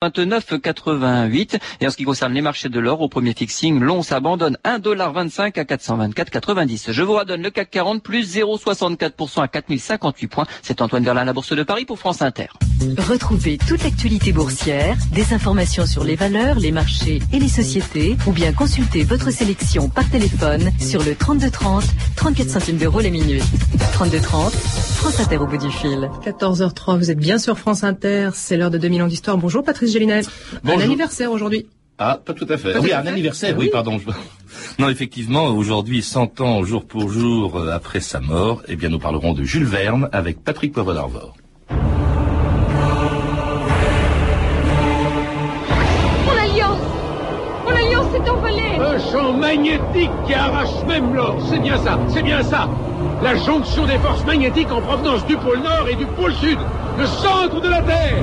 29,88. Et en ce qui concerne les marchés de l'or, au premier fixing, l'on s'abandonne 1,25$ à 424,90. Je vous redonne le CAC 40 plus 0,64% à 4058 points. C'est Antoine Verlin, la Bourse de Paris pour France Inter. Retrouvez toute l'actualité boursière, des informations sur les valeurs, les marchés et les sociétés, ou bien consultez votre sélection par téléphone sur le 3230, 34 centimes d'euros les minutes. 3230, France Inter au bout du fil. 14h03, vous êtes bien sur France Inter, c'est l'heure de 2000 ans d'histoire. Bonjour Patrice. Un anniversaire aujourd'hui. Ah, pas tout à fait. oui, un anniversaire, oui, pardon. Non, effectivement, aujourd'hui, 100 ans jour pour jour euh, après sa mort, eh bien, nous parlerons de Jules Verne avec Patrick Poivre d'Arvor. Mon alliance Mon alliance s'est envolée Un champ magnétique qui arrache même l'or, c'est bien ça, c'est bien ça La jonction des forces magnétiques en provenance du pôle Nord et du pôle Sud, le centre de la Terre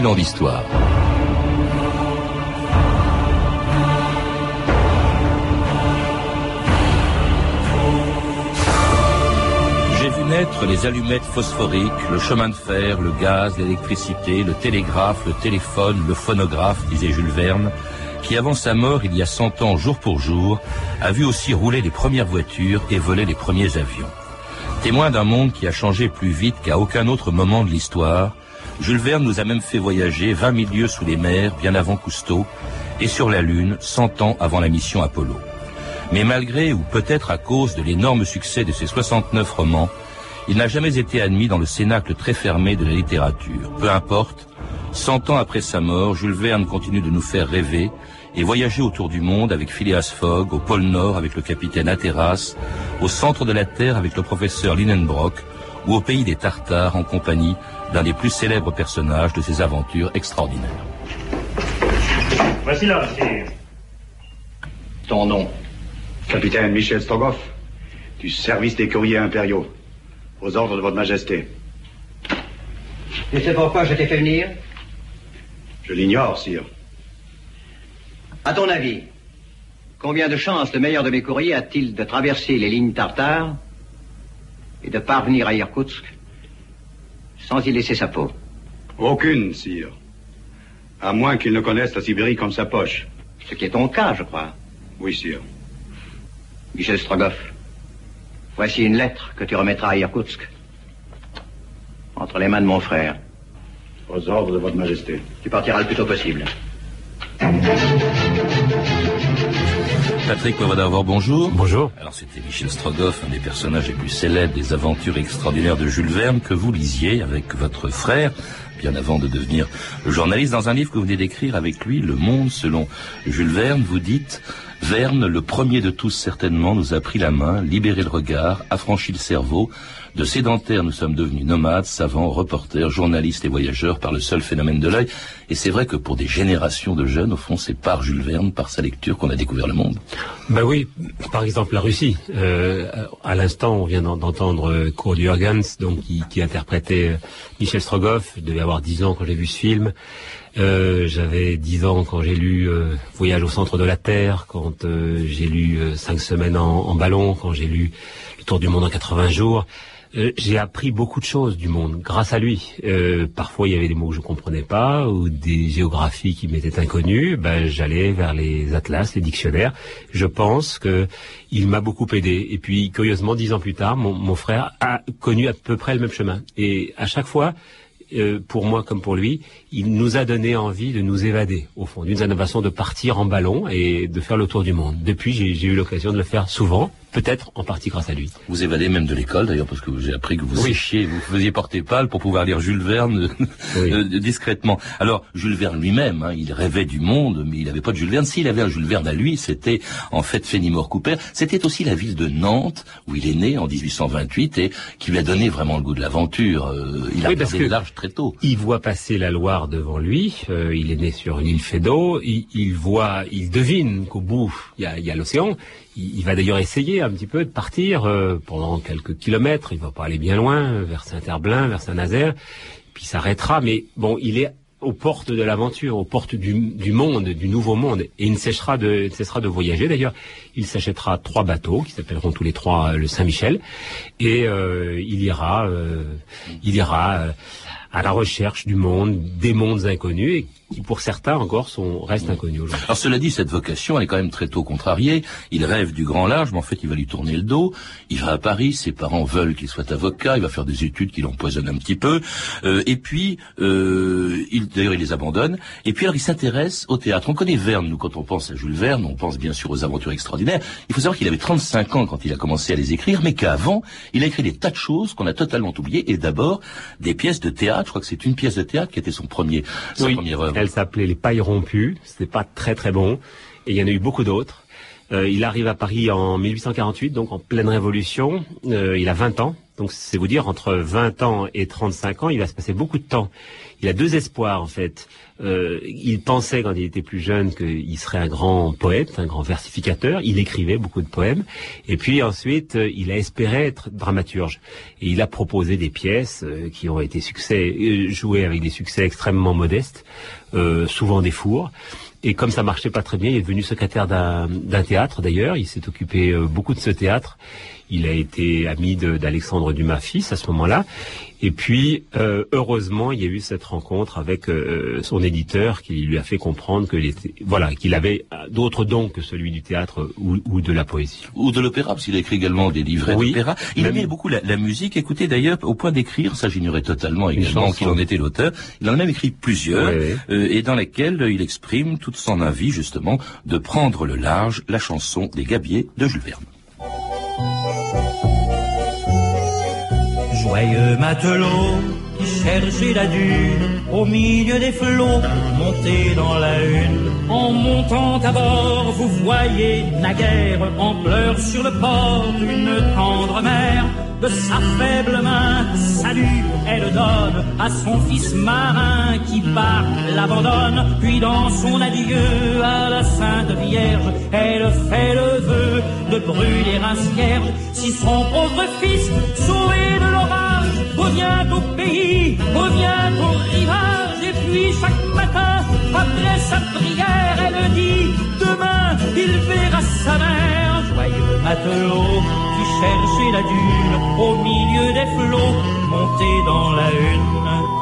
2000 ans d'histoire. J'ai vu naître les allumettes phosphoriques, le chemin de fer, le gaz, l'électricité, le télégraphe, le téléphone, le phonographe, disait Jules Verne, qui avant sa mort, il y a 100 ans, jour pour jour, a vu aussi rouler les premières voitures et voler les premiers avions. Témoin d'un monde qui a changé plus vite qu'à aucun autre moment de l'histoire, Jules Verne nous a même fait voyager 20 000 lieues sous les mers, bien avant Cousteau, et sur la Lune, 100 ans avant la mission Apollo. Mais malgré, ou peut-être à cause de l'énorme succès de ses 69 romans, il n'a jamais été admis dans le cénacle très fermé de la littérature. Peu importe, 100 ans après sa mort, Jules Verne continue de nous faire rêver et voyager autour du monde avec Phileas Fogg, au pôle Nord avec le capitaine Hatteras, au centre de la Terre avec le professeur Linenbrock, ou au pays des Tartares en compagnie d'un des plus célèbres personnages de ses aventures extraordinaires. Voici là, Ton nom Capitaine Michel Strogoff, du service des courriers impériaux, aux ordres de votre majesté. Tu sais pourquoi je t'ai fait venir? Je l'ignore, sire. À ton avis, combien de chances le meilleur de mes courriers a-t-il de traverser les lignes tartares et de parvenir à Irkoutsk? Sans y laisser sa peau Aucune, sire. À moins qu'il ne connaisse la Sibérie comme sa poche. Ce qui est ton cas, je crois. Oui, sire. Michel Strogoff, voici une lettre que tu remettras à Irkoutsk. Entre les mains de mon frère. Aux ordres de votre majesté. Tu partiras le plus tôt possible. Patrick Poivre bonjour. Bonjour. Alors c'était Michel Strogoff, un des personnages les plus célèbres des aventures extraordinaires de Jules Verne que vous lisiez avec votre frère bien avant de devenir journaliste. Dans un livre que vous venez d'écrire avec lui, Le Monde selon Jules Verne, vous dites Verne, le premier de tous certainement, nous a pris la main, libéré le regard, affranchi le cerveau, de sédentaires, nous sommes devenus nomades, savants, reporters, journalistes et voyageurs par le seul phénomène de l'œil. Et c'est vrai que pour des générations de jeunes, au fond, c'est par Jules Verne, par sa lecture, qu'on a découvert le monde. Ben oui, par exemple la Russie. Euh, à l'instant, on vient d'entendre euh, Kurt Jürgens, donc qui, interprétait euh, Michel Strogoff. Je devais avoir dix ans quand j'ai vu ce film. Euh, J'avais dix ans quand j'ai lu euh, Voyage au centre de la Terre, quand euh, j'ai lu Cinq semaines en, en, ballon, quand j'ai lu Le Tour du monde en 80 jours. Euh, j'ai appris beaucoup de choses du monde grâce à lui. Euh, parfois, il y avait des mots que je comprenais pas ou des géographies qui m'étaient inconnues. Ben, j'allais vers les atlas, les dictionnaires. Je pense que il m'a beaucoup aidé. Et puis, curieusement, dix ans plus tard, mon, mon frère a connu à peu près le même chemin. Et à chaque fois, euh, pour moi comme pour lui, il nous a donné envie de nous évader, au fond, d'une façon de partir en ballon et de faire le tour du monde. Depuis, j'ai eu l'occasion de le faire souvent, peut-être en partie grâce à lui. Vous évadez même de l'école d'ailleurs, parce que j'ai appris que vous oui. séchiez, vous faisiez porter pâle pour pouvoir lire Jules Verne oui. Euh, discrètement. Alors, Jules Verne lui-même, hein, il rêvait du monde, mais il n'avait pas de Jules Verne. S'il avait un Jules Verne à lui, c'était en fait Fenimore Cooper. C'était aussi la ville de Nantes, où il est né en 1828 et qui lui a donné vraiment le goût de l'aventure. Euh, il a oui, large très tôt. Il voit passer la Loire devant lui, euh, il est né sur une île fait d'eau, il, il, voit, il devine qu'au bout, il y a, a l'océan, il, va d'ailleurs essayer un petit peu de partir pendant quelques kilomètres. Il va pas aller bien loin, vers Saint-Herblain, vers Saint-Nazaire. Puis il s'arrêtera. Mais bon, il est aux portes de l'aventure, aux portes du, monde, du nouveau monde. Et il ne cessera de, cessera de voyager. D'ailleurs, il s'achètera trois bateaux qui s'appelleront tous les trois le Saint-Michel. Et il ira, il ira à la recherche du monde, des mondes inconnus, qui pour certains encore sont, restent inconnus aujourd'hui. Alors cela dit, cette vocation, elle est quand même très tôt contrariée. Il rêve du grand large, mais en fait, il va lui tourner le dos. Il va à Paris, ses parents veulent qu'il soit avocat, il va faire des études qui l'empoisonnent un petit peu. Euh, et puis, euh, il, d'ailleurs, il les abandonne. Et puis, alors, il s'intéresse au théâtre. On connaît Verne, nous, quand on pense à Jules Verne, on pense bien sûr aux aventures extraordinaires. Il faut savoir qu'il avait 35 ans quand il a commencé à les écrire, mais qu'avant, il a écrit des tas de choses qu'on a totalement oubliées. Et d'abord, des pièces de théâtre. Je crois que c'est une pièce de théâtre qui était son premier, sa première œuvre. Elle s'appelait Les Pailles Rompues. C'était pas très très bon. Et il y en a eu beaucoup d'autres. Euh, il arrive à Paris en 1848, donc en pleine révolution. Euh, il a 20 ans. Donc c'est vous dire, entre 20 ans et 35 ans, il va se passer beaucoup de temps. Il a deux espoirs en fait. Euh, il pensait quand il était plus jeune qu'il serait un grand poète, un grand versificateur. Il écrivait beaucoup de poèmes. Et puis ensuite, euh, il a espéré être dramaturge. Et il a proposé des pièces euh, qui ont été succès, jouées avec des succès extrêmement modestes, souvent des fours. Et comme ça marchait pas très bien, il est devenu secrétaire d'un théâtre d'ailleurs. Il s'est occupé beaucoup de ce théâtre. Il a été ami d'Alexandre Dumas fils à ce moment-là. Et puis, euh, heureusement, il y a eu cette rencontre avec euh, son éditeur qui lui a fait comprendre que voilà, qu'il avait d'autres dons que celui du théâtre ou, de la poésie. Ou de l'opéra, parce qu'il a écrit également des livrets d'opéra. Il aimait beaucoup la, musique. Écoutez, d'ailleurs, au point d'écrire, ça j'ignorais totalement également qu'il en était l'auteur. Il en a même écrit plusieurs, euh, et dans lesquels il exprime toute son envie, justement, de prendre le large, la chanson des Gabiers de Jules Verne. Joyeux matelot qui cherchez la dune au milieu des flots, montez dans la une. En montant à bord, vous voyez naguère en pleurs sur le port une tendre mère. De sa faible main, salut, elle donne à son fils marin qui part, l'abandonne. Puis dans son adieu à la Sainte Vierge, elle fait le vœu de brûler un cierge. Si son pauvre fils, sauvé de l'orage, revient au pays, revient au rivage, et puis chaque matin, après sa prière, elle dit, demain, il verra sa mère. Joyeux matelot, qui cherchait la dune au milieu des flots, monté dans la une.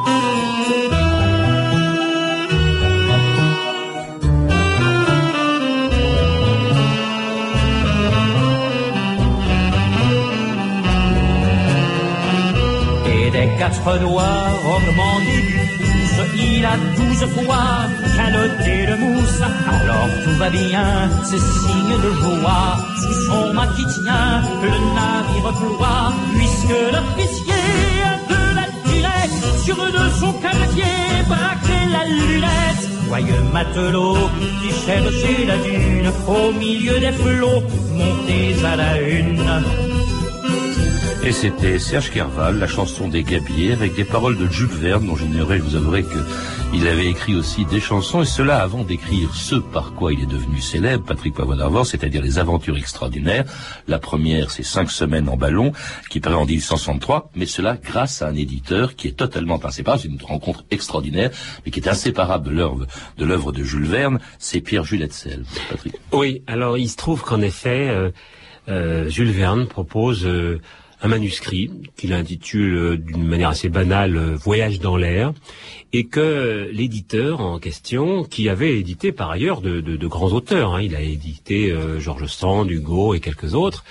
Quatre doigts pouce, il a douze fois canoté de mousse. Alors tout va bien, c'est signe de joie. Sous son mât qui tient, le navire ploie, puisque l'officier a de la durée sur de son quartier braqué la lunette. Joyeux matelot qui cherchait la dune au milieu des flots, montez à la une. Et c'était Serge Kerval, la chanson des Gabiers, avec des paroles de Jules Verne, dont j'ignorais, je vous avouerai qu'il avait écrit aussi des chansons, et cela avant d'écrire ce par quoi il est devenu célèbre, Patrick Poivre c'est-à-dire les aventures extraordinaires. La première, c'est Cinq semaines en ballon, qui paraît en 1863, mais cela grâce à un éditeur qui est totalement inséparable, c'est une rencontre extraordinaire, mais qui est inséparable de l'œuvre de, Jules Verne, c'est Pierre-Jules Hetzel, Patrick. Oui, alors il se trouve qu'en effet, euh, euh, Jules Verne propose... Euh, un manuscrit qu'il intitule euh, d'une manière assez banale euh, Voyage dans l'air, et que l'éditeur en question, qui avait édité par ailleurs de, grands auteurs, hein, il a édité euh, Georges Sand, Hugo et quelques autres,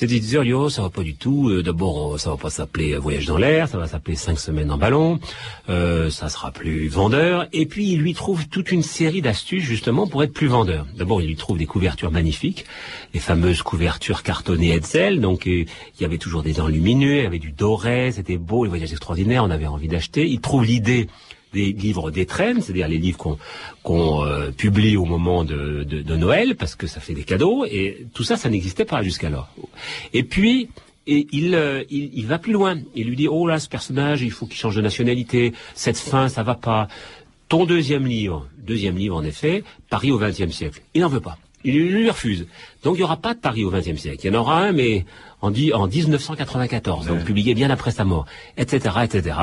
cet éditeur dit, oh, ça va pas du tout. Euh, d'abord, ça va pas s'appeler Voyage dans l'air, ça va s'appeler Cinq semaines en ballon. Euh, ça sera plus vendeur. Et puis, il lui trouve toute une série d'astuces, justement, pour être plus vendeur. D'abord, il lui trouve des couvertures magnifiques, les fameuses couvertures cartonnées Hetzel. Donc, euh, il y avait toujours des lumineux, il y avait du doré, c'était beau, les voyages extraordinaires, on avait envie d'acheter. Il trouve l'idée des livres d'étrennes, c'est-à-dire les livres qu'on euh, publie au moment de, Noël, parce que ça fait des cadeaux, et tout ça, ça n'existait pas jusqu'alors. Et puis, et il, euh, il, il, va plus loin. Il lui dit, oh là, ce personnage, il faut qu'il change de nationalité, cette fin, ça va pas. Ton deuxième livre, deuxième livre en effet, Paris au XXe siècle. Il n'en veut pas. Il lui refuse. Donc il n'y aura pas de Paris au XXe siècle. Il y en aura un, mais en, en 1994, donc publié bien après sa mort, etc., etc.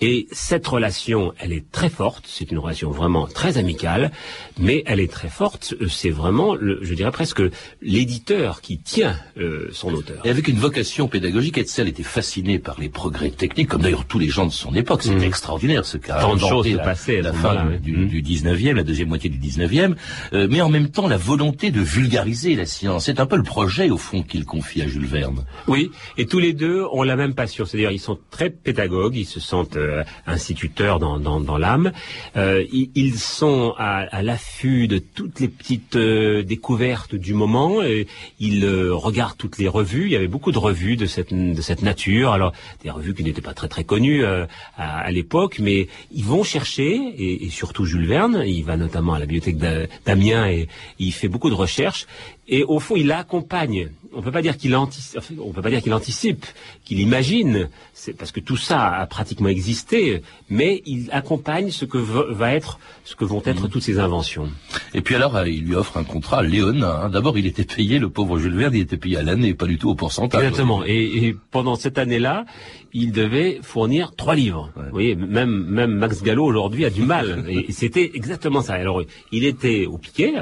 Et cette relation, elle est très forte. C'est une relation vraiment très amicale, mais elle est très forte. C'est vraiment, le, je dirais presque, l'éditeur qui tient euh, son auteur. Et avec une vocation pédagogique, Hetzel était fasciné par les progrès techniques, comme d'ailleurs tous les gens de son époque. C'était mmh. extraordinaire ce qu'a Tant de choses se passaient à la fin du, mmh. du, 19e, la deuxième moitié du 19e, euh, mais en même temps la volonté de vulgariser la C'est un peu le projet, au fond, qu'il confie à Jules Verne. Oui, et tous les deux ont la même passion, c'est-à-dire ils sont très pédagogues, ils se sentent euh, instituteurs dans, dans, dans l'âme, euh, ils, sont à, à l'affût de toutes les petites euh, découvertes du moment, et ils euh, regardent toutes les revues, il y avait beaucoup de revues de cette, de cette nature, alors des revues qui n'étaient pas très très connues à, à l'époque, mais ils vont chercher, et, et, surtout Jules Verne, il va notamment à la bibliothèque d'Amiens et il fait beaucoup de recherches, et au fond, il accompagne. On peut pas dire qu'il anticipe, on peut pas dire qu'il anticipe, qu'il imagine, c'est parce que tout ça a pratiquement existé, mais il accompagne ce que va être, ce que vont être mmh. toutes ces inventions. Et puis alors, il lui offre un contrat léonin. Hein. D'abord, il était payé, le pauvre Jules Verne, il était payé à l'année, pas du tout au pourcentage. Exactement. Et, et pendant cette année-là, il devait fournir trois livres. Vous voyez, même même Max Gallo aujourd'hui a du mal. et c'était exactement ça. Alors, il était au piquet,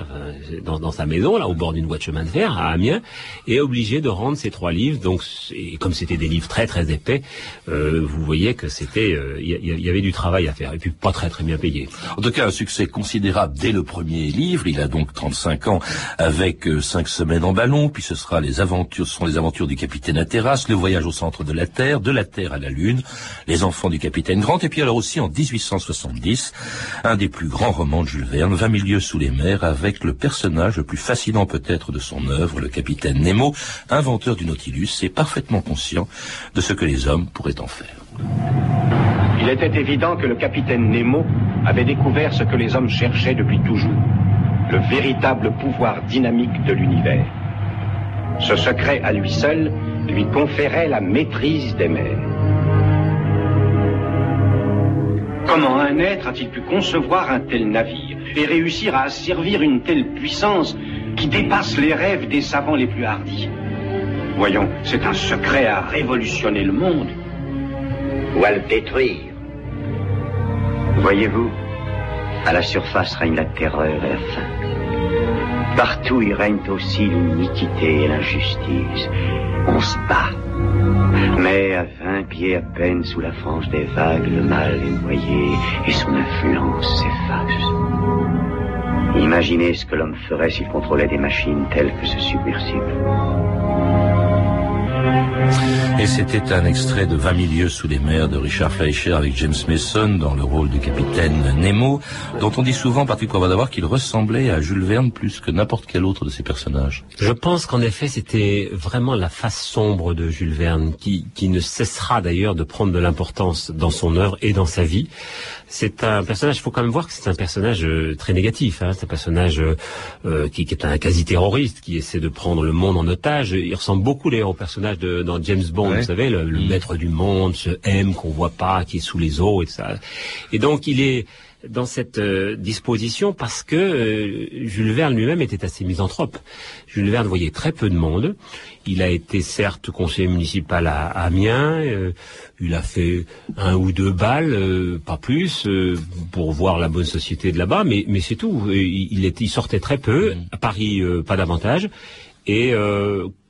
dans, dans sa maison, là, au bord d'une voie de chemin de fer, à Amiens, et obligé de rendre ces trois livres. Donc, comme c'était des livres très très épais, euh, vous voyez que c'était, euh, il y, avait du travail à faire, et puis pas très très bien payé. En tout cas, un succès considérable dès le premier livre. Il a donc 35 ans avec euh, cinq semaines en ballon, puis ce sera les aventures, ce les aventures du capitaine à terrasse, le voyage au centre de la Terre, de la Terre à la Lune, Les enfants du capitaine Grant, et puis alors aussi en 1870, un des plus grands romans de Jules Verne, 20 milieux sous les mers, avec le personnage le plus fascinant peut-être de son œuvre, le capitaine Nemo, inventeur du Nautilus et parfaitement conscient de ce que les hommes pourraient en faire. Il était évident que le capitaine Nemo avait découvert ce que les hommes cherchaient depuis toujours, le véritable pouvoir dynamique de l'univers. Ce secret à lui seul lui conférait la maîtrise des mers. Comment un être a-t-il pu concevoir un tel navire et réussir à asservir une telle puissance qui dépasse les rêves des savants les plus hardis Voyons, c'est un secret à révolutionner le monde ou à le détruire. Voyez-vous, à la surface règne la terreur et la faim. Partout il règne aussi l'iniquité et l'injustice. On se bat. Mais à vingt pieds à peine sous la frange des vagues, le mal est noyé et son influence s'efface. Imaginez ce que l'homme ferait s'il contrôlait des machines telles que ce submersible. Et c'était un extrait de 20 milieux sous les mers de Richard Fleischer avec James Mason dans le rôle du capitaine Nemo, dont on dit souvent, Patrick d'avoir qu'il ressemblait à Jules Verne plus que n'importe quel autre de ses personnages. Je pense qu'en effet, c'était vraiment la face sombre de Jules Verne, qui, qui ne cessera d'ailleurs de prendre de l'importance dans son œuvre et dans sa vie. C'est un personnage, il faut quand même voir que c'est un personnage euh, très négatif. Hein. C'est un personnage euh, euh, qui, qui, est un quasi-terroriste, qui essaie de prendre le monde en otage. Il ressemble beaucoup d'ailleurs au personnage de, dans James Bond, vous savez, le, mm. maître du monde, ce M qu'on voit pas, qui est sous les eaux et ça. Et donc il est dans cette euh, disposition parce que euh, Jules Verne lui-même était assez misanthrope. Jules Verne voyait très peu de monde. Il a été certes conseiller municipal à, Amiens. Euh, il a fait un ou deux balles, pas plus, pour voir la bonne société de là-bas, mais, mais c'est tout. Il, était, il sortait très peu. Mm. À Paris, pas davantage. Et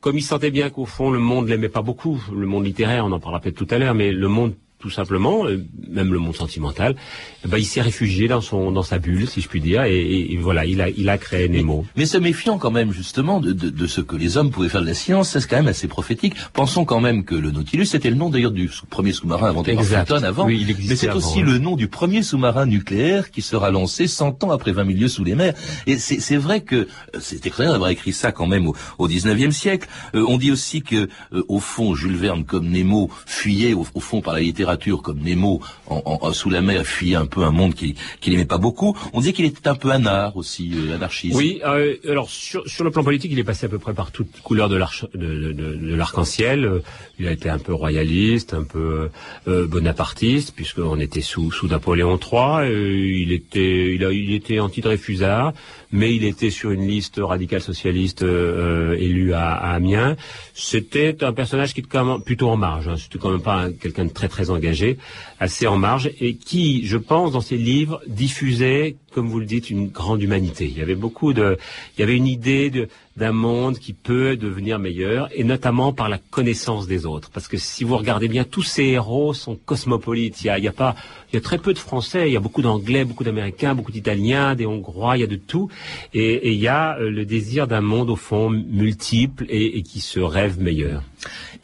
comme il sentait bien qu'au fond le monde l'aimait pas beaucoup, le monde littéraire, on en parlera peut-être tout à l'heure, mais le monde tout simplement, euh, même le monde sentimental, eh ben, il s'est réfugié dans son dans sa bulle, si je puis dire, et, voilà, il a il a créé Nemo. Mais, mais se méfiant quand même justement de, de, de, ce que les hommes pouvaient faire de la science, c'est quand même assez prophétique. Pensons quand même que le Nautilus, c'était le nom d'ailleurs du premier sous-marin inventé par Fulton avant, oui, mais c'est aussi le nom du premier sous-marin nucléaire qui sera lancé 100 ans après 20 milieux sous les mers. Et c'est vrai que euh, c'est extraordinaire d'avoir écrit ça quand même au, au 19e siècle. Euh, on dit aussi que au fond, Jules Verne comme Nemo fuyait au, au fond par la littérature littérature comme Nemo en, sous la mer fuyait un peu un monde qu'il n'aimait pas beaucoup. On disait qu'il était un peu anard aussi, euh, anarchiste. Oui, euh, alors sur, le plan politique, il est passé à peu près par toutes couleurs de l'arc-en-ciel. il a été un peu royaliste, un peu bonapartiste, puisqu'on était sous, sous Napoléon III. il était, il, a, il était anti-Dreyfusard mais il était sur une liste radicale socialiste euh, euh élue à, Amiens. C'était un personnage qui était quand même plutôt en marge. Hein. C'était quand même pas quelqu'un de très très engagé, assez en marge, et qui, je pense, dans ses livres, diffusait, comme vous le dites, une grande humanité. Il y avait beaucoup de, il y avait une idée de, d'un monde qui peut devenir meilleur, et notamment par la connaissance des autres. Parce que si vous regardez bien, tous ces héros sont cosmopolites. Il y a, il y a pas, il y a très peu de Français. Il y a beaucoup d'Anglais, beaucoup d'Américains, beaucoup d'Italiens, des Hongrois. Il y a de tout, et, il y a euh, le désir d'un monde au fond multiple et, et qui se rêve meilleur.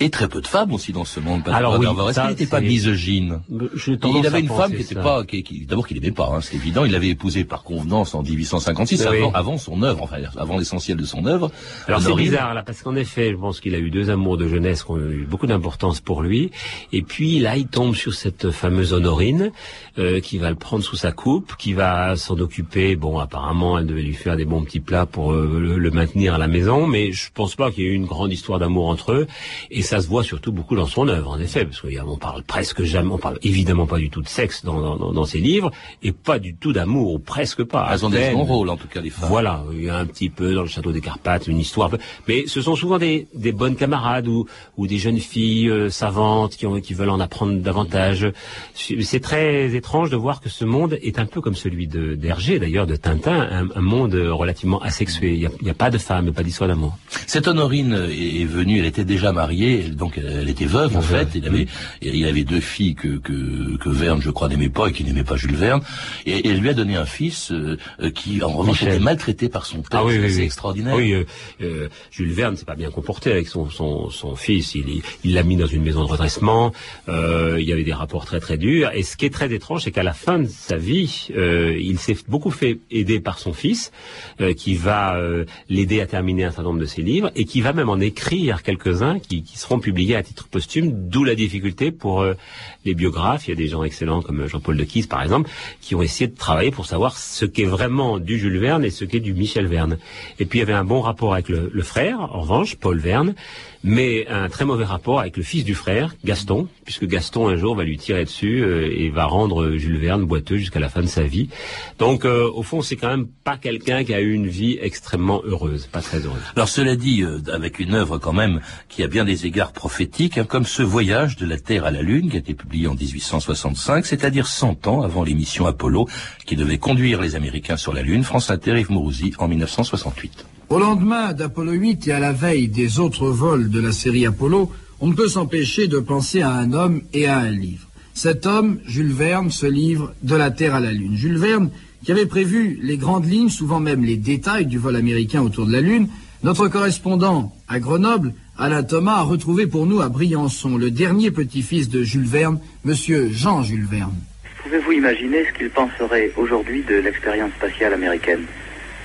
Et très peu de femmes aussi dans ce monde. Alors oui, est-ce qu'il n'était pas misogyne Il avait une femme qui n'était pas, qui, d'abord qu'il n'aimait pas, hein, c'est évident. Il l'avait épousée par convenance en 1856, avant, avant, son œuvre, enfin avant l'essentiel de son œuvre. Alors c'est bizarre là, parce qu'en effet, je pense qu'il a eu deux amours de jeunesse qui ont eu beaucoup d'importance pour lui. Et puis là, il tombe sur cette fameuse Honorine euh, qui va le prendre sous sa coupe, qui va s'en occuper. Bon, apparemment, elle devait lui faire des bons petits plats pour euh, le, le, maintenir à la maison, mais je pense pas qu'il y ait eu une grande histoire d'amour entre eux. Et ça se voit surtout beaucoup dans son œuvre, en effet, parce qu'on parle presque jamais, on parle évidemment pas du tout de sexe dans, dans, dans ses livres, et pas du tout d'amour, ou presque pas. Elles ont des bons rôles, en tout cas, les femmes. Voilà, il y a un petit peu dans le château des Carpates, une histoire, mais ce sont souvent des, des bonnes camarades ou, ou des jeunes filles euh, savantes qui, ont, qui veulent en apprendre davantage. C'est très étrange de voir que ce monde est un peu comme celui d'Hergé, d'ailleurs, de Tintin, un, monde relativement asexué. Il n'y a, a, pas de femmes, pas d'histoire d'amour. Cette Honorine est venue, elle était déjà mariée, donc elle était veuve en fait. Il avait, il avait deux filles que, que, que Verne, je crois, n'aimait pas et qui n'aimait pas Jules Verne. Et, elle lui a donné un fils euh, euh, qui, en revanche, était maltraité par son père. Ah, oui, c'est extraordinaire. Oui, euh, Jules Verne s'est pas bien comporté avec son, fils. Il l'a mis dans une maison de redressement. il y avait des rapports très très durs. Et ce qui est très étrange, c'est qu'à la fin de sa vie, il s'est beaucoup fait aider par son fils, qui va l'aider à terminer un certain nombre de ses livres et qui va même en écrire quelques-uns qui, qui seront publiés à titre posthume, d'où la difficulté pour euh, les biographes. Il y a des gens excellents comme Jean-Paul de Quise, par exemple, qui ont essayé de travailler pour savoir ce qu'est vraiment du Jules Verne et ce qu'est du Michel Verne. Et puis il y avait un bon rapport avec le, frère, en revanche, Paul Verne, mais un très mauvais rapport avec le fils du frère, Gaston, puisque Gaston un jour va lui tirer dessus euh, et va rendre Jules Verne boiteux jusqu'à la fin de sa vie. Donc euh, au fond, c'est quand même pas quelqu'un qui a eu une vie extrêmement heureuse, pas très heureuse. Alors cela dit, euh, avec une œuvre quand même qui a bien des égards prophétiques, hein, comme ce voyage de la Terre à la Lune qui a été publié en 1865, c'est-à-dire 100 ans avant l'émission Apollo qui devait conduire les Américains sur la Lune, France Inter Yves Mourouzi en 1968. Au lendemain d'Apollo 8 et à la veille des autres vols de la série Apollo, on ne peut s'empêcher de penser à un homme et à un livre. Cet homme, Jules Verne, se livre de la Terre à la Lune. Jules Verne, qui avait prévu les grandes lignes, souvent même les détails du vol américain autour de la Lune, notre correspondant à Grenoble, Alain Thomas, a retrouvé pour nous à Briançon le dernier petit-fils de Jules Verne, monsieur Jean Jules Verne. Pouvez-vous imaginer ce qu'il penserait aujourd'hui de l'expérience spatiale américaine?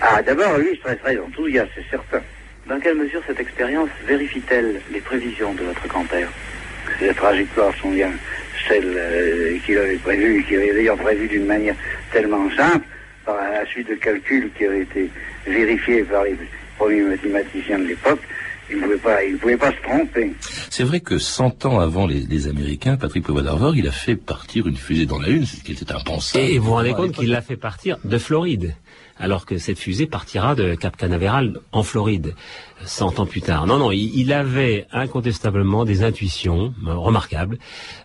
Ah, d'abord, lui, serait très enthousiaste, c'est certain. Dans quelle mesure cette expérience vérifie-t-elle les prévisions de votre grand-père? Les trajectoires sont bien celles euh, qu'il avait prévues, qu'il avait d'ailleurs prévues d'une manière tellement simple, par la suite de calculs qui avaient été vérifiés par les premiers mathématiciens de l'époque, il ne pouvait pas, il pouvait pas se tromper. C'est vrai que 100 ans avant les, Américains, Patrick Poivre il a fait partir une fusée dans la Lune, ce qui était impensable. Et vous vous rendez compte qu'il l'a fait partir de Floride alors que cette fusée partira de Cap Canaveral en Floride. 100 ans plus tard. Non, non, il, avait incontestablement des intuitions euh, remarquables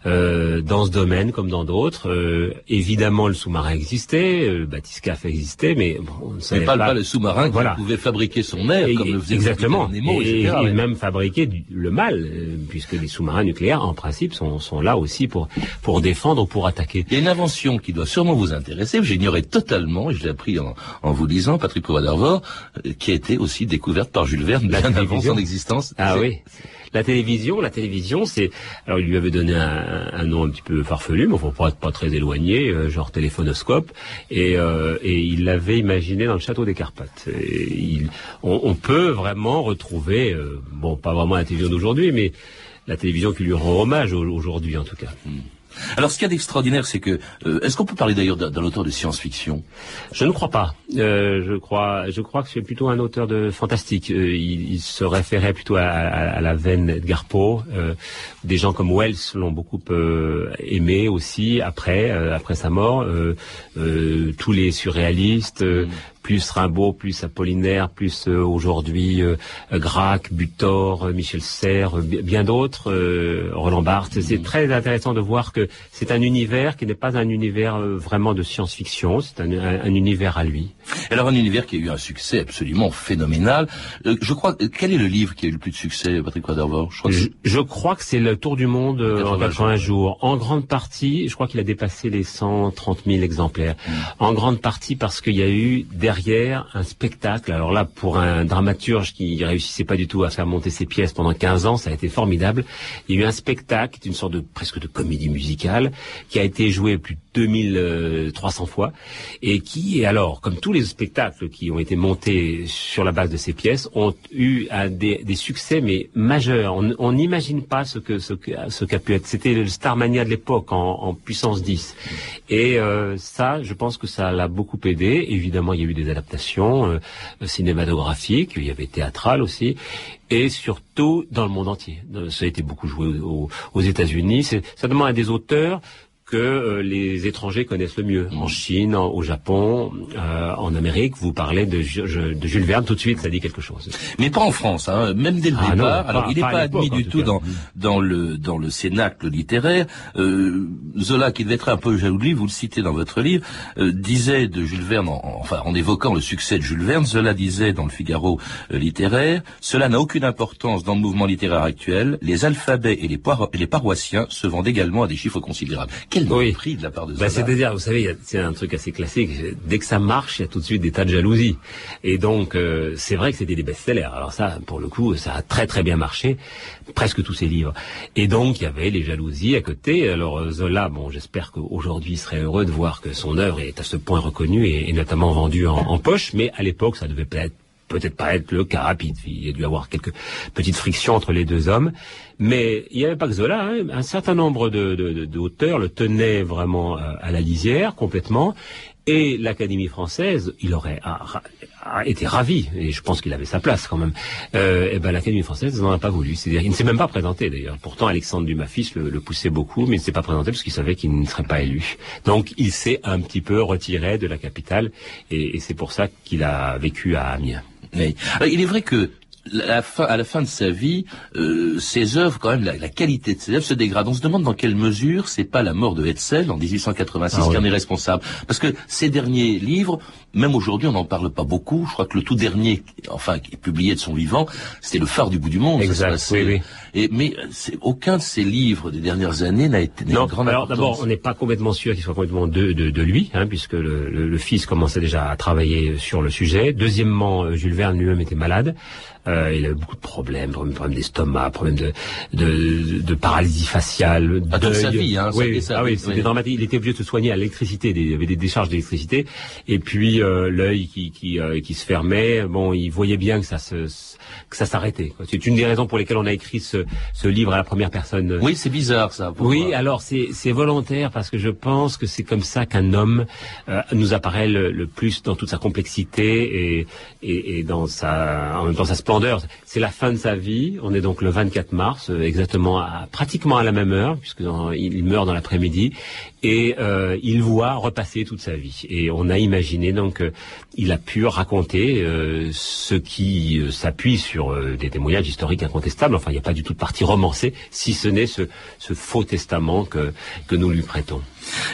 euh, dans ce domaine comme dans d'autres. Euh, évidemment, le sous-marin existait, le bathyscaphe existait, mais bon, on ne savait pas, pas, le sous-marin qui pouvait fabriquer son air, comme le faisait exactement, Nemo, et, et, même fabriquer le mal, puisque les sous-marins nucléaires, en principe, sont, sont là aussi pour pour défendre ou pour attaquer. Il y a une invention qui doit sûrement vous intéresser. J'ignorais totalement, et je l'ai appris en, en vous lisant, Patrick Poivre qui a été aussi découverte par Jules Verne bien avant son existence. Ah oui. La télévision, la télévision, c'est alors il lui avait donné un, nom un petit peu farfelu, mais faut pas être pas très éloigné, euh, genre téléphonoscope, et, euh, et il l'avait imaginé dans le château des Carpates. il, on, peut vraiment retrouver, euh, bon, pas vraiment la télévision d'aujourd'hui, mais la télévision qui lui rend hommage aujourd'hui en tout cas. Hmm. Alors, ce qu'il y a d'extraordinaire, c'est que, euh, est-ce qu'on peut parler d'ailleurs d'un auteur de science-fiction? Je ne crois pas. Euh, je crois, je crois que c'est plutôt un auteur de fantastique. Euh, il, il, se référait plutôt à, à, à la veine Edgar Poe. Des gens comme Wells l'ont beaucoup aimé aussi après, après sa mort. tous les surréalistes, mm plus Rimbaud, plus Apollinaire, plus euh, aujourd'hui euh, Grac, Butor, euh, Michel Serres, bien d'autres, Roland Barthes. C'est mmh. très intéressant de voir que c'est un univers qui n'est pas un univers vraiment de science-fiction, c'est un, un, univers à lui. Alors un univers qui a eu un succès absolument phénoménal. je crois, quel est le livre qui a eu le plus de succès, Patrick Watervor je, je, crois que c'est le Tour du monde en 80 jours. En grande partie, je crois qu'il a dépassé les 130 000 exemplaires. Mmh. En grande partie parce qu'il y a eu derrière un spectacle. Alors là, pour un dramaturge qui réussissait pas du tout à faire monter ses pièces pendant 15 ans, ça a été formidable. Il y a eu un spectacle, une sorte de presque de comédie musicale, qui a été joué plus 2300 fois et qui, alors, comme tous les spectacles qui ont été montés sur la base de ces pièces, ont eu des, succès mais majeurs. On n'imagine pas ce que ce qu'a pu être. C'était le Starmania de l'époque en, puissance 10. Et euh, ça, je pense que ça l'a beaucoup aidé. Évidemment, il y a eu des adaptations euh, cinématographiques, il y avait théâtrales aussi, et surtout dans le monde entier. Euh, ça a été beaucoup joué aux, aux États-Unis. Ça demande à des auteurs que euh, les étrangers connaissent le mieux. En Chine, au Japon, euh, en Amérique, vous parlez de, de, Jules Verne, tout de suite, ça dit quelque chose. Mais pas en France, hein. même dès le ah départ. alors, il n'est pas, admis du tout dans, dans le dans le cénacle littéraire. Euh, Zola, qui devait être un peu jaloux de lui, vous le citez dans votre livre, euh, disait de Jules Verne, enfin en évoquant le succès de Jules Verne, Zola disait dans le Figaro littéraire, cela n'a aucune importance dans le mouvement littéraire actuel. Les alphabets et les, et les paroissiens se vendent également à des chiffres considérables oui. de la part de bah, C'est-à-dire, vous savez, c'est un truc assez classique. Dès que ça marche, il y a tout de suite des tas de jalousie. Et donc, euh, c'est vrai que c'était des best-sellers. Alors ça, pour le coup, ça a très très bien marché. Presque tous ces livres. Et donc, il y avait les jalousies à côté. Alors euh, Zola, bon, j'espère qu'aujourd'hui, il serait heureux de voir que son œuvre est à ce point reconnue et, notamment vendue en, en poche. Mais à l'époque, ça devait peut-être peut-être pas être le cas rapide. Il y a dû avoir quelques petites frictions entre les deux hommes. Mais il n'y avait pas que Zola. Hein. Un certain nombre d'auteurs de, le tenaient vraiment euh, à la lisière, complètement. Et l'Académie française, il aurait été ravi, et je pense qu'il avait sa place quand même. Euh, et ben l'Académie française n'en a pas voulu. C'est-à-dire, il ne s'est même pas présenté d'ailleurs. Pourtant, Alexandre Dumas fils le, poussait beaucoup, mais il ne s'est pas présenté parce qu'il savait qu'il ne serait pas élu. Donc, il s'est un petit peu retiré de la capitale, et, et c'est pour ça qu'il a vécu à Amiens. Il est vrai que la fin, à la fin de sa vie, euh, ses œuvres, quand même, la, qualité de ses œuvres se dégrade. On se demande dans quelle mesure c'est pas la mort de Hetzel en 1886 ah qui en est responsable. Parce que ces derniers livres, même aujourd'hui, on n'en parle pas beaucoup. Je crois que le tout dernier, enfin, qui est publié de son vivant, c'était Le phare du bout du monde. Exact, oui, oui. Et, mais aucun de ces livres des dernières années n'a été non, alors d'abord, on n'est pas complètement sûr qu'il soit complètement de, de, de lui, hein, puisque le, le, le, fils commençait déjà à travailler sur le sujet. Deuxièmement, euh, Jules Verne lui-même était malade. Euh, il avait beaucoup de problèmes, problèmes d'estomac, problèmes de, de, de, paralysie faciale. À toute sa vie, hein, oui, ah oui, c'était dramatique. Il était obligé de se soigner à l'électricité, il y avait des décharges d'électricité, et puis euh, l'œil qui, qui, euh, qui se fermait. Bon, il voyait bien que ça se que ça s'arrêtait. C'est une des raisons pour lesquelles on a écrit ce, ce livre à la première personne. Oui, c'est bizarre ça. Oui, alors c'est volontaire parce que je pense que c'est comme ça qu'un homme euh, nous apparaît le, le, plus dans toute sa complexité et, et, et dans sa en même temps sa splendeur. C'est la fin de sa vie. On est donc le 24 mars, exactement à, pratiquement à la même heure, puisque il meurt dans l'après-midi, et euh, il voit repasser toute sa vie. Et on a imaginé donc euh, il a pu raconter euh, ce qui euh, s'appuie sur des témoignages historiques incontestables. Enfin, il n'y a pas du tout de partie romancée, si ce n'est ce, ce faux testament que que nous lui prêtons.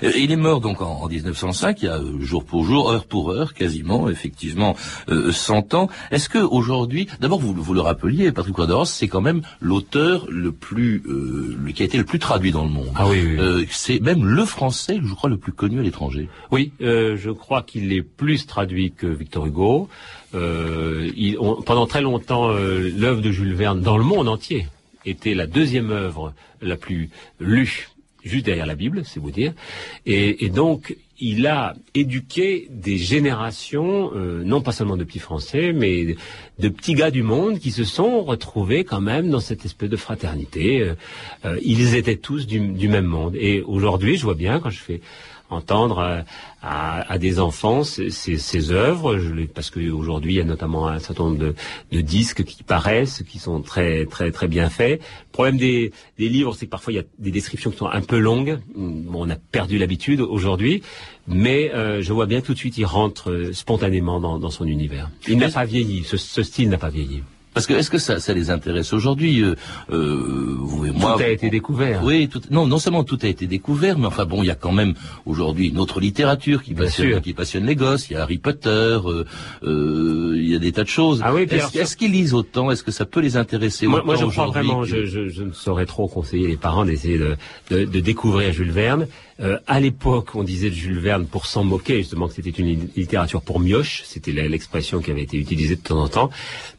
Euh, il est mort donc en, 1905, il y a euh, jour pour jour, heure pour heure, quasiment, effectivement, euh, 100 ans. Est-ce que aujourd'hui, d'abord vous, vous le rappeliez, Patrick Waterhouse, c'est quand même l'auteur le plus, euh, qui a été le plus traduit dans le monde. Ah oui. oui. c'est même le français, je crois, le plus connu à l'étranger. Oui, je crois qu'il est plus traduit que Victor Hugo. Il, pendant très longtemps, l'œuvre de Jules Verne dans le monde entier était la deuxième œuvre la plus lue juste derrière la Bible, c'est vous dire. Et, donc, il a éduqué des générations, euh, non pas seulement de petits Français, mais de petits gars du monde qui se sont retrouvés quand même dans cette espèce de fraternité. Euh, euh, ils étaient tous du, du même monde. Et aujourd'hui, je vois bien quand je fais entendre euh, à, à, des enfants ces, ces, œuvres, je, parce qu'aujourd'hui il y a notamment un certain nombre de, de, disques qui paraissent, qui sont très très très bien faits. Le problème des, des livres, c'est que parfois il y a des descriptions qui sont un peu longues. Bon, on a perdu l'habitude aujourd'hui, mais euh, je vois bien tout de suite il rentre euh, spontanément dans, dans son univers. Il n'a pas vieilli, ce, ce style n'a pas vieilli. Parce que est-ce que ça, ça les intéresse aujourd'hui euh, euh, vous et moi Tout a été découvert. Oui, tout, non, non seulement tout a été découvert, mais enfin bon, il y a quand même aujourd'hui une autre littérature qui passionne, qui passionne les gosses. Il y a Harry Potter, euh, euh, il y a des tas de choses. Ah oui, est-ce, est qu'ils lisent autant? Est-ce que ça peut les intéresser moi, Moi, je crois vraiment. que... Je, je, je, ne saurais trop conseiller les parents d'essayer de, de, de découvrir Jules Verne. Euh, à l'époque, on disait de Jules Verne pour s'en moquer, justement que c'était une littérature pour mioche, c'était l'expression qui avait été utilisée de temps en temps.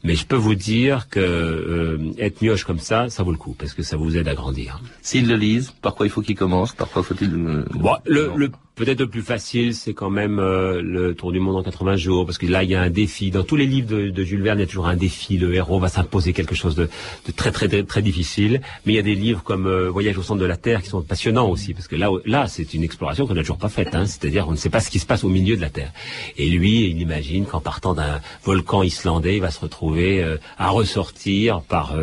Mais je peux vous dire que euh, être mioche comme ça, ça vaut le coup, parce que ça vous aide à grandir. S'ils le lisent, par quoi il faut qu'ils commencent Par quoi faut-il... Euh, bon, le, le Peut-être le plus facile, c'est quand même euh, le Tour du monde en 80 jours, parce que là, il y a un défi. Dans tous les livres de, Jules Verne, il y a toujours un défi. Le héros va s'imposer quelque chose de, très, très, très, difficile. Mais il y a des livres comme euh, Voyage au centre de la Terre qui sont passionnants aussi, parce que là, là, c'est une exploration qu'on n'a toujours pas faite. Hein, C'est-à-dire, on ne sait pas ce qui se passe au milieu de la Terre. Et lui, il imagine qu'en partant d'un volcan islandais, il va se retrouver euh, à ressortir par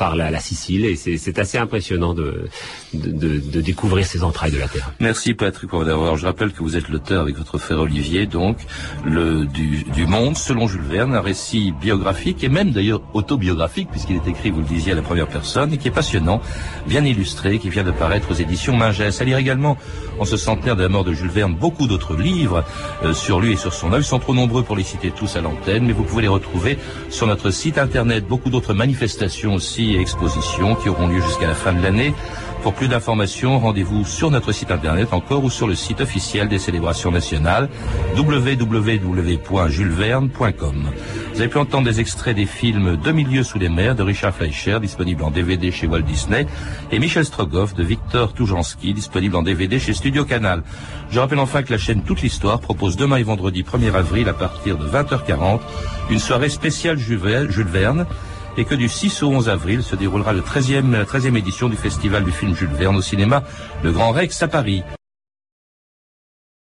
par la, Sicile. Et c'est assez impressionnant de, de, découvrir ces entrailles de la Terre. Merci Patrick d'avoir. Je rappelle que vous êtes l'auteur avec votre frère Olivier, donc, du, Monde selon Jules Verne, un récit biographique et même d'ailleurs autobiographique, puisqu'il est écrit, vous le disiez, à la première personne, et qui est passionnant, bien illustré, qui vient de paraître aux éditions Mingès. À lire également, en ce centenaire de la mort de Jules Verne, beaucoup d'autres livres euh, sur lui et sur son œuvre. Ils sont trop nombreux pour les citer tous à l'antenne, mais vous pouvez les retrouver sur notre site internet. Beaucoup d'autres manifestations aussi et expositions qui auront lieu jusqu'à la fin de l'année. Pour plus d'informations, rendez-vous sur notre site internet encore ou sur le site officiel des célébrations nationales www.julesverne.com. Vous avez pu entendre des extraits des films De milieu sous les mers de Richard Fleischer, disponible en DVD chez Walt Disney, et Michel Strogoff de Victor Toujanski, disponible en DVD chez Studio Canal. Je rappelle enfin que la chaîne Toute l'Histoire propose demain et vendredi 1er avril à partir de 20h40 une soirée spéciale Jules Verne et que du 6 au 11 avril se déroulera le 13e, la 13e édition du Festival du film Jules Verne au cinéma Le Grand Rex à Paris.